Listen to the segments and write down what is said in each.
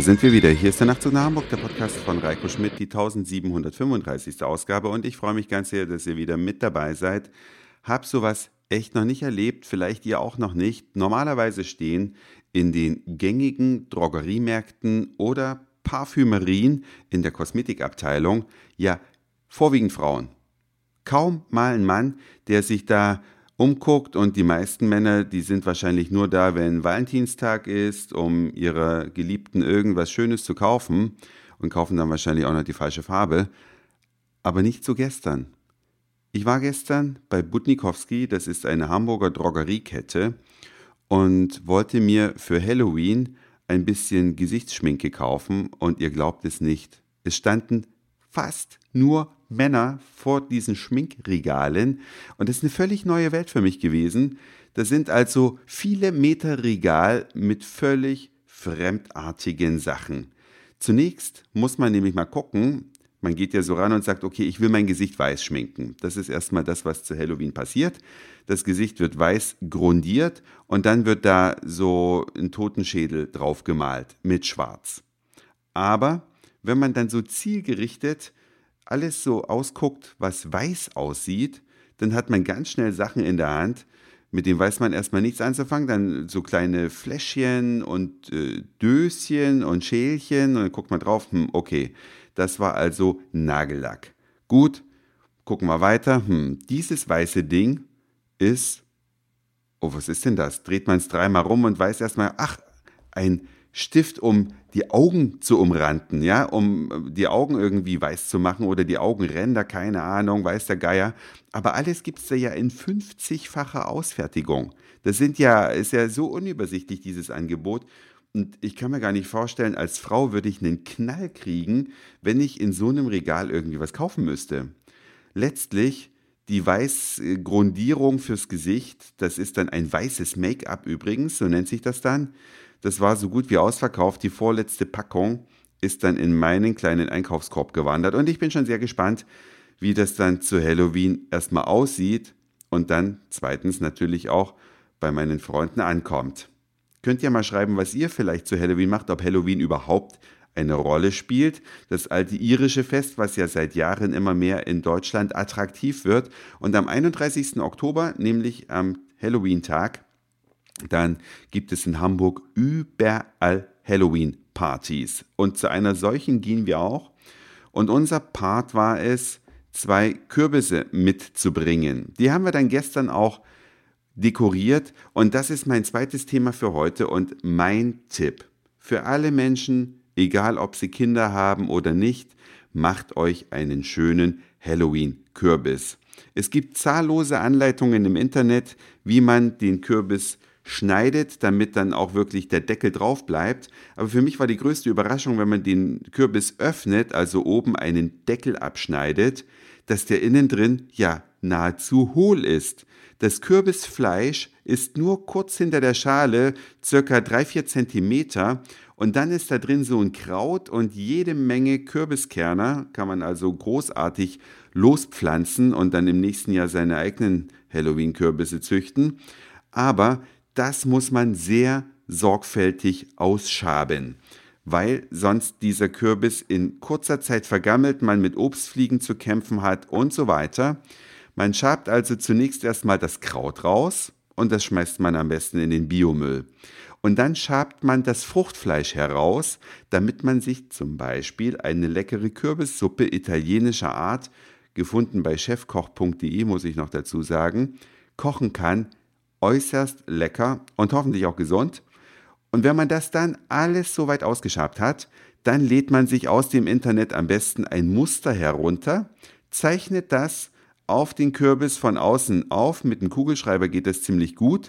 Sind wir wieder. Hier ist der Nachtzug nach Hamburg, der Podcast von Reiko Schmidt, die 1735. Ausgabe. Und ich freue mich ganz sehr, dass ihr wieder mit dabei seid. Hab sowas echt noch nicht erlebt, vielleicht ihr auch noch nicht. Normalerweise stehen in den gängigen Drogeriemärkten oder Parfümerien in der Kosmetikabteilung ja vorwiegend Frauen. Kaum mal ein Mann, der sich da umguckt und die meisten Männer, die sind wahrscheinlich nur da, wenn Valentinstag ist, um ihrer Geliebten irgendwas Schönes zu kaufen und kaufen dann wahrscheinlich auch noch die falsche Farbe. Aber nicht so gestern. Ich war gestern bei Butnikowski, das ist eine Hamburger Drogeriekette, und wollte mir für Halloween ein bisschen Gesichtsschminke kaufen und ihr glaubt es nicht. Es standen fast nur Männer vor diesen Schminkregalen und das ist eine völlig neue Welt für mich gewesen. Das sind also viele Meter Regal mit völlig fremdartigen Sachen. Zunächst muss man nämlich mal gucken, man geht ja so ran und sagt, okay, ich will mein Gesicht weiß schminken. Das ist erstmal das, was zu Halloween passiert. Das Gesicht wird weiß grundiert und dann wird da so ein Totenschädel drauf gemalt mit Schwarz. Aber wenn man dann so zielgerichtet alles so ausguckt, was weiß aussieht, dann hat man ganz schnell Sachen in der Hand, mit denen weiß man erstmal nichts anzufangen. Dann so kleine Fläschchen und äh, Döschen und Schälchen und dann guckt man drauf, hm, okay, das war also Nagellack. Gut, gucken wir weiter. Hm, dieses weiße Ding ist, oh, was ist denn das? Dreht man es dreimal rum und weiß erstmal, ach, ein Stift, um die Augen zu umranden, ja, um die Augen irgendwie weiß zu machen oder die Augenränder, keine Ahnung, weiß der Geier. Aber alles gibt es da ja in 50-facher Ausfertigung. Das sind ja, ist ja so unübersichtlich, dieses Angebot. Und ich kann mir gar nicht vorstellen, als Frau würde ich einen Knall kriegen, wenn ich in so einem Regal irgendwie was kaufen müsste. Letztlich die Weißgrundierung fürs Gesicht, das ist dann ein weißes Make-up übrigens, so nennt sich das dann. Das war so gut wie ausverkauft. Die vorletzte Packung ist dann in meinen kleinen Einkaufskorb gewandert. Und ich bin schon sehr gespannt, wie das dann zu Halloween erstmal aussieht und dann zweitens natürlich auch bei meinen Freunden ankommt. Könnt ihr mal schreiben, was ihr vielleicht zu Halloween macht, ob Halloween überhaupt eine Rolle spielt. Das alte irische Fest, was ja seit Jahren immer mehr in Deutschland attraktiv wird. Und am 31. Oktober, nämlich am Halloween-Tag, dann gibt es in Hamburg überall Halloween-Partys. Und zu einer solchen gehen wir auch. Und unser Part war es, zwei Kürbisse mitzubringen. Die haben wir dann gestern auch dekoriert. Und das ist mein zweites Thema für heute und mein Tipp. Für alle Menschen, egal ob sie Kinder haben oder nicht, macht euch einen schönen Halloween-Kürbis. Es gibt zahllose Anleitungen im Internet, wie man den Kürbis schneidet, damit dann auch wirklich der Deckel drauf bleibt. Aber für mich war die größte Überraschung, wenn man den Kürbis öffnet, also oben einen Deckel abschneidet, dass der innen drin ja nahezu hohl ist. Das Kürbisfleisch ist nur kurz hinter der Schale, circa 3-4 Zentimeter, und dann ist da drin so ein Kraut und jede Menge Kürbiskerner, kann man also großartig lospflanzen und dann im nächsten Jahr seine eigenen Halloween-Kürbisse züchten. Aber das muss man sehr sorgfältig ausschaben, weil sonst dieser Kürbis in kurzer Zeit vergammelt, man mit Obstfliegen zu kämpfen hat und so weiter. Man schabt also zunächst erstmal das Kraut raus und das schmeißt man am besten in den Biomüll. Und dann schabt man das Fruchtfleisch heraus, damit man sich zum Beispiel eine leckere Kürbissuppe italienischer Art, gefunden bei chefkoch.de, muss ich noch dazu sagen, kochen kann, äußerst lecker und hoffentlich auch gesund. Und wenn man das dann alles soweit ausgeschabt hat, dann lädt man sich aus dem Internet am besten ein Muster herunter, zeichnet das auf den Kürbis von außen auf, mit einem Kugelschreiber geht das ziemlich gut,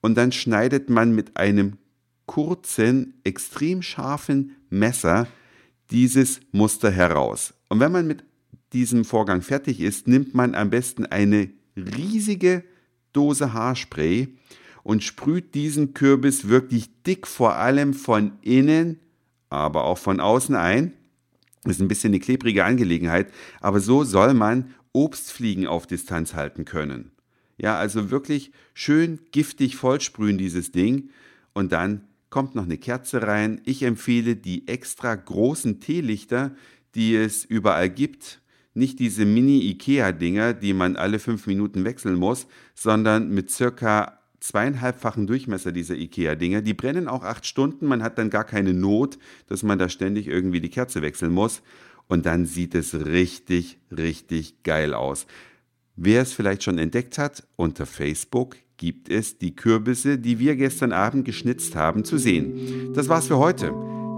und dann schneidet man mit einem kurzen, extrem scharfen Messer dieses Muster heraus. Und wenn man mit diesem Vorgang fertig ist, nimmt man am besten eine riesige Dose Haarspray und sprüht diesen Kürbis wirklich dick vor allem von innen, aber auch von außen ein. Das ist ein bisschen eine klebrige Angelegenheit, aber so soll man Obstfliegen auf Distanz halten können. Ja, also wirklich schön giftig vollsprühen dieses Ding und dann kommt noch eine Kerze rein. Ich empfehle die extra großen Teelichter, die es überall gibt. Nicht diese Mini-IKEA-Dinger, die man alle fünf Minuten wechseln muss, sondern mit circa zweieinhalbfachen Durchmesser dieser IKEA-Dinger. Die brennen auch acht Stunden. Man hat dann gar keine Not, dass man da ständig irgendwie die Kerze wechseln muss. Und dann sieht es richtig, richtig geil aus. Wer es vielleicht schon entdeckt hat, unter Facebook gibt es die Kürbisse, die wir gestern Abend geschnitzt haben, zu sehen. Das war's für heute.